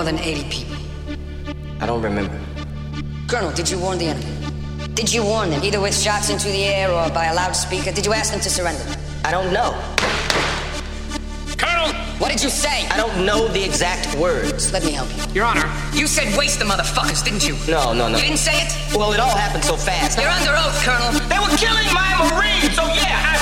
More than 80 people. I don't remember. Colonel, did you warn the enemy? Did you warn them, either with shots into the air or by a loudspeaker? Did you ask them to surrender? I don't know. Colonel! What did you say? I don't know the exact words. Let me help you. Your Honor, you said waste the motherfuckers, didn't you? No, no, no. You didn't say it? Well, it all happened so fast. You're under oath, Colonel. They were killing my Marines, so yeah, I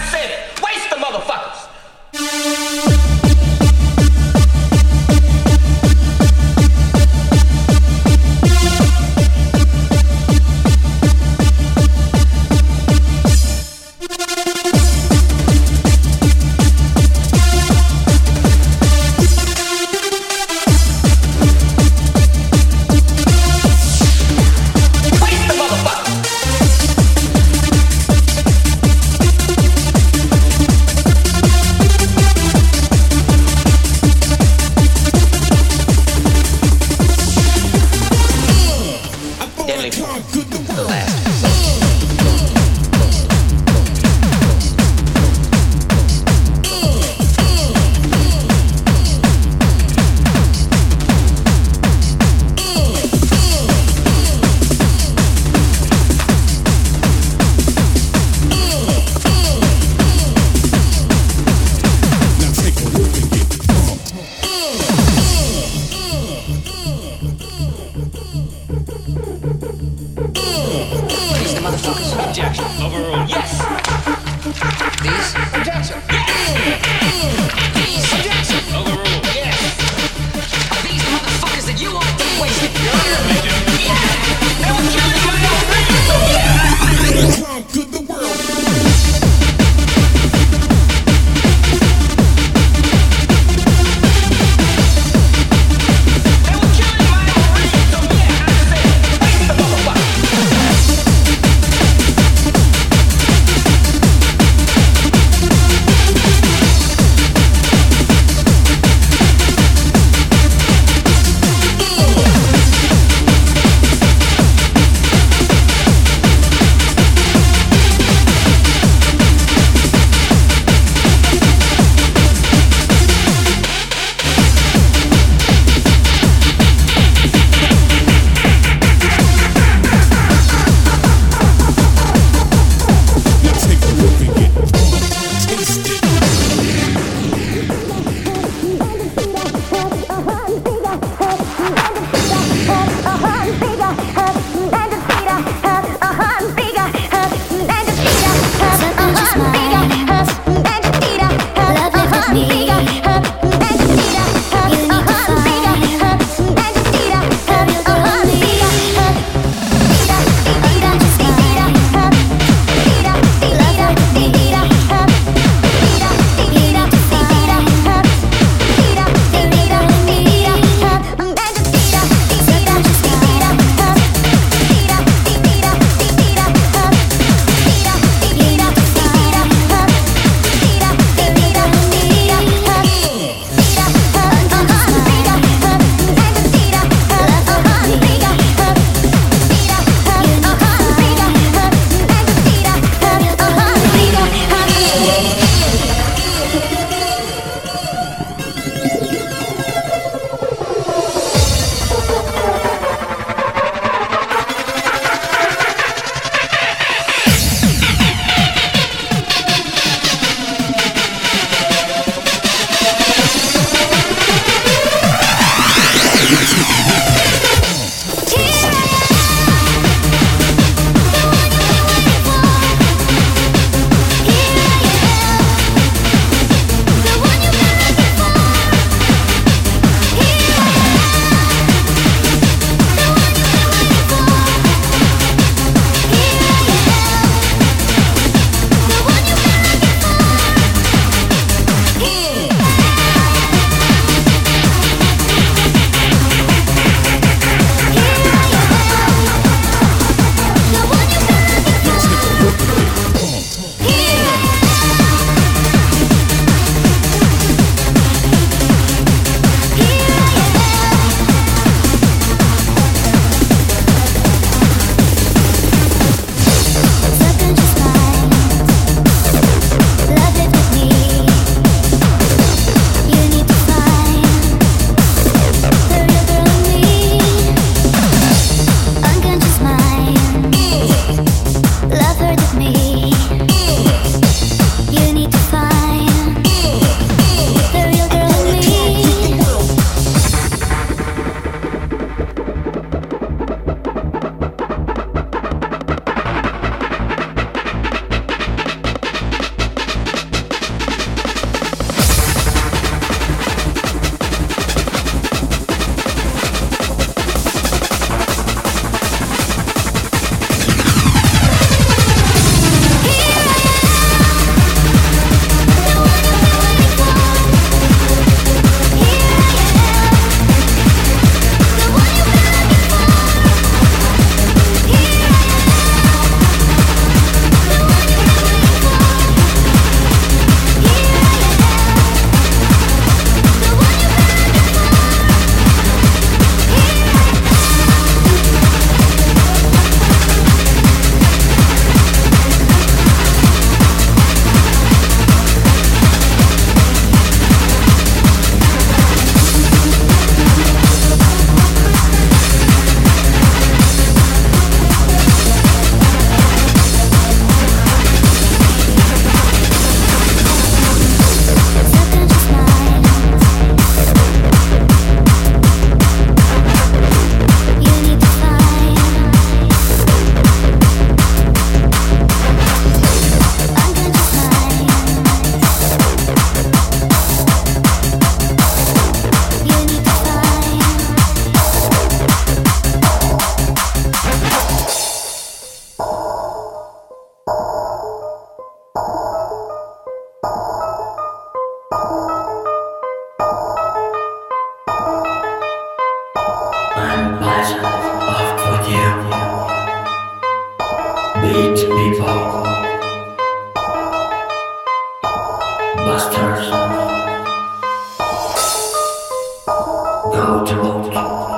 out.